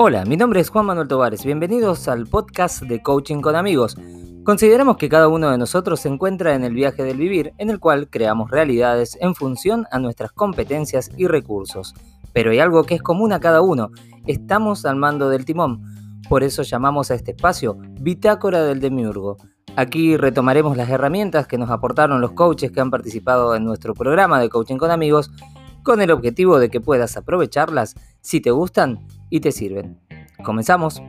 Hola, mi nombre es Juan Manuel Tovares. Bienvenidos al podcast de Coaching con Amigos. Consideramos que cada uno de nosotros se encuentra en el viaje del vivir, en el cual creamos realidades en función a nuestras competencias y recursos. Pero hay algo que es común a cada uno. Estamos al mando del timón. Por eso llamamos a este espacio Bitácora del Demiurgo. Aquí retomaremos las herramientas que nos aportaron los coaches que han participado en nuestro programa de Coaching con Amigos con el objetivo de que puedas aprovecharlas si te gustan y te sirven. Comenzamos.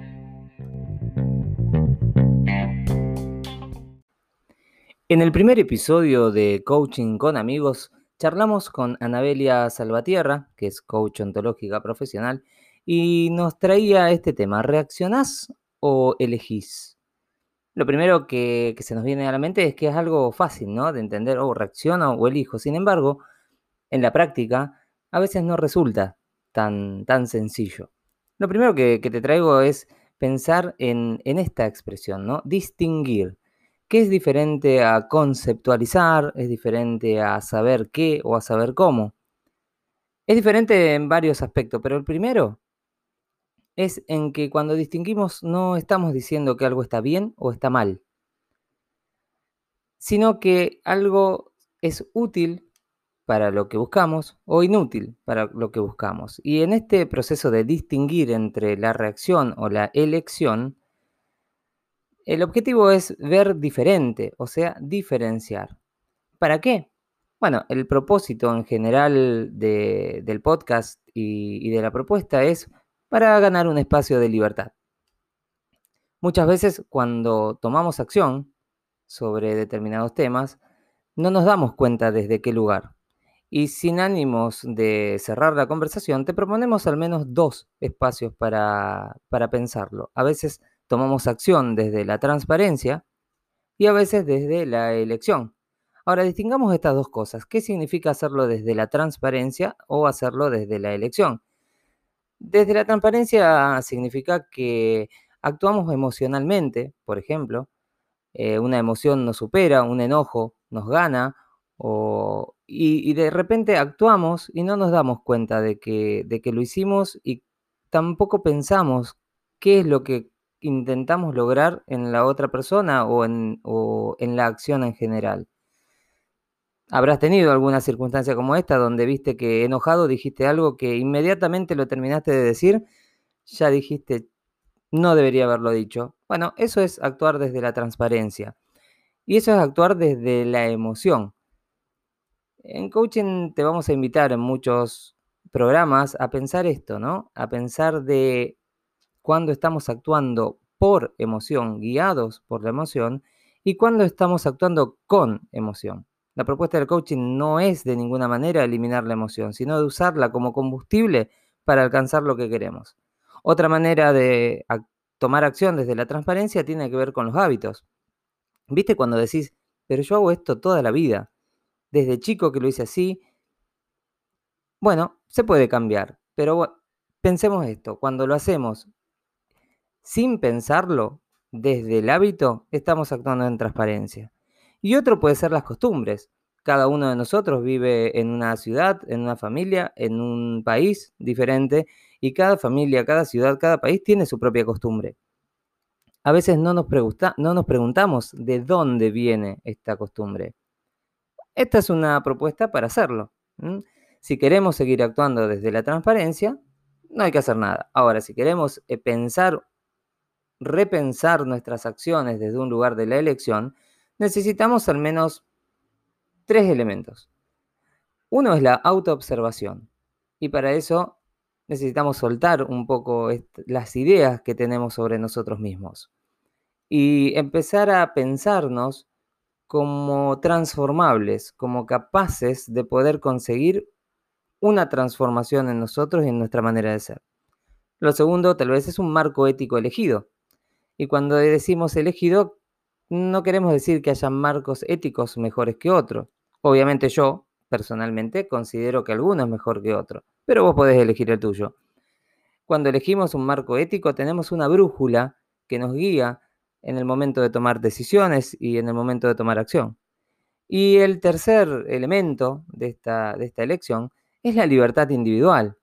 En el primer episodio de Coaching con Amigos, charlamos con Anabelia Salvatierra, que es coach ontológica profesional, y nos traía este tema, ¿reaccionás o elegís? Lo primero que, se nos viene a la mente es que es algo fácil, ¿no? De entender, o oh, reacciono o elijo. Sin embargo, en la práctica, a veces no resulta tan, tan sencillo. Lo primero que, te traigo es pensar en, esta expresión, ¿no? Distinguir. ¿Qué es diferente a conceptualizar? ¿Es diferente a saber qué o a saber cómo? Es diferente en varios aspectos, pero el primero es en que cuando distinguimos no estamos diciendo que algo está bien o está mal, sino que algo es útil para lo que buscamos o inútil para lo que buscamos. Y en este proceso de distinguir entre la reacción o la elección, el objetivo es ver diferente, o sea, diferenciar. ¿Para qué? Bueno, el propósito en general del podcast y, y de la propuesta es para ganar un espacio de libertad. Muchas veces cuando tomamos acción sobre determinados temas, no nos damos cuenta desde qué lugar. Y sin ánimos de cerrar la conversación, te proponemos al menos dos espacios para, pensarlo. A veces tomamos acción desde la transparencia y a veces desde la elección. Ahora, distingamos estas dos cosas. ¿Qué significa hacerlo desde la transparencia o hacerlo desde la elección? Desde la transparencia significa que actuamos emocionalmente, por ejemplo, eh, una emoción nos supera, un enojo nos gana y, de repente actuamos y no nos damos cuenta de que, de que lo hicimos y tampoco pensamos qué es lo que intentamos lograr en la otra persona o en, o en la acción en general. Habrás tenido alguna circunstancia como esta donde viste que enojado dijiste algo que inmediatamente lo terminaste de decir, ya dijiste, no debería haberlo dicho. Bueno, eso es actuar desde la transparencia. Y eso es actuar desde la emoción. En coaching te vamos a invitar en muchos programas a pensar esto, ¿no? A pensar de cuando estamos actuando por emoción, guiados por la emoción, y cuando estamos actuando con emoción. La propuesta del coaching no es de ninguna manera eliminar la emoción, sino de usarla como combustible para alcanzar lo que queremos. Otra manera de tomar acción desde la transparencia tiene que ver con los hábitos. ¿Viste cuando decís, pero yo hago esto toda la vida? desde chico que lo hice así. Bueno, se puede cambiar, pero pensemos esto, cuando lo hacemos sin pensarlo, desde el hábito, estamos actuando en transparencia. Y otro puede ser las costumbres. Cada uno de nosotros vive en una ciudad, en una familia, en un país diferente, y cada familia, cada ciudad, cada país tiene su propia costumbre. A veces no nos, no nos preguntamos de dónde viene esta costumbre. Esta es una propuesta para hacerlo. Si queremos seguir actuando desde la transparencia, no hay que hacer nada. Ahora, si queremos eh, pensar, repensar nuestras acciones desde un lugar de la elección, necesitamos al menos tres elementos. Uno es la autoobservación. Y para eso necesitamos soltar un poco las ideas que tenemos sobre nosotros mismos. Y empezar a pensarnos como transformables, como capaces de poder conseguir una transformación en nosotros y en nuestra manera de ser. Lo segundo, tal vez, es un marco ético elegido. Y cuando decimos elegido, no queremos decir que haya marcos éticos mejores que otros. Obviamente yo, personalmente, considero que alguno es mejor que otro, pero vos podés elegir el tuyo. Cuando elegimos un marco ético, tenemos una brújula que nos guía en el momento de tomar decisiones y en el momento de tomar acción. Y el tercer elemento de esta, de esta elección es la libertad individual.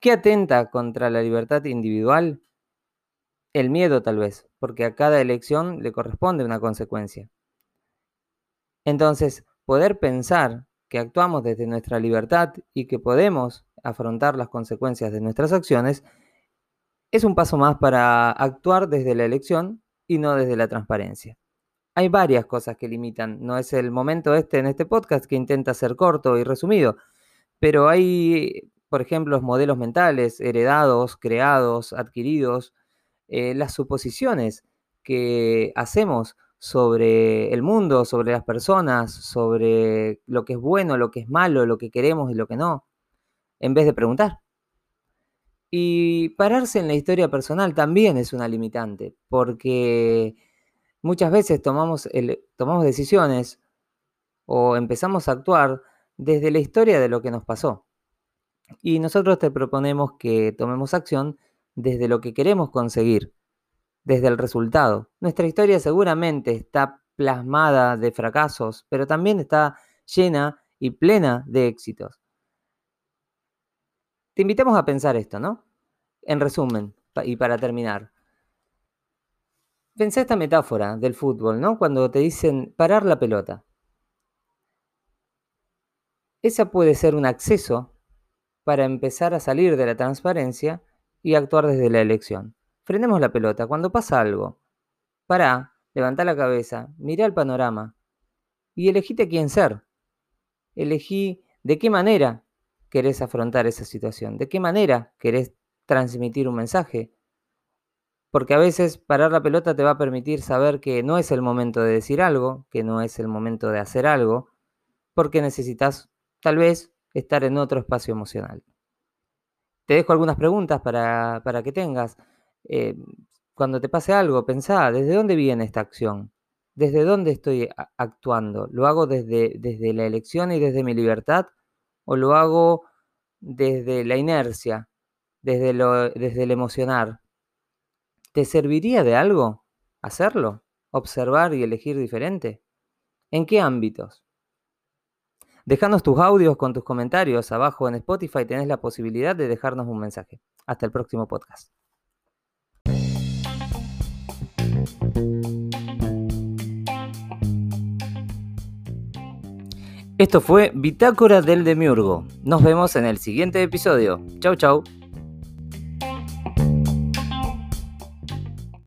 ¿Qué atenta contra la libertad individual? El miedo tal vez, porque a cada elección le corresponde una consecuencia. Entonces, poder pensar que actuamos desde nuestra libertad y que podemos afrontar las consecuencias de nuestras acciones es un paso más para actuar desde la elección y no desde la transparencia. Hay varias cosas que limitan, no es el momento este en este podcast que intenta ser corto y resumido, pero hay, por ejemplo, los modelos mentales heredados, creados, adquiridos, eh, las suposiciones que hacemos sobre el mundo, sobre las personas, sobre lo que es bueno, lo que es malo, lo que queremos y lo que no, en vez de preguntar. Y pararse en la historia personal también es una limitante, porque muchas veces tomamos, tomamos decisiones o empezamos a actuar desde la historia de lo que nos pasó. Y nosotros te proponemos que tomemos acción desde lo que queremos conseguir, desde el resultado. Nuestra historia seguramente está plasmada de fracasos, pero también está llena y plena de éxitos. Te invitamos a pensar esto, ¿no? En resumen, y para terminar. Pensá esta metáfora del fútbol, ¿no? Cuando te dicen parar la pelota. Esa puede ser un acceso para empezar a salir de la transparencia y actuar desde la elección. Frenemos la pelota. Cuando pasa algo, pará, levanta la cabeza, mira el panorama y elegite quién ser. Elegí de qué manera querés afrontar esa situación, de qué manera querés transmitir un mensaje. Porque a veces parar la pelota te va a permitir saber que no es el momento de decir algo, que no es el momento de hacer algo, porque necesitas tal vez estar en otro espacio emocional. Te dejo algunas preguntas para, para que tengas. Eh, cuando te pase algo, pensá, ¿desde dónde viene esta acción? ¿Desde dónde estoy actuando? ¿Lo hago desde, desde la elección y desde mi libertad? ¿O lo hago desde la inercia, desde, lo, desde el emocionar? ¿Te serviría de algo hacerlo? ¿Observar y elegir diferente? ¿En qué ámbitos? Dejanos tus audios con tus comentarios abajo en Spotify, tenés la posibilidad de dejarnos un mensaje. Hasta el próximo podcast. Esto fue Bitácora del Demiurgo. Nos vemos en el siguiente episodio. Chau chau.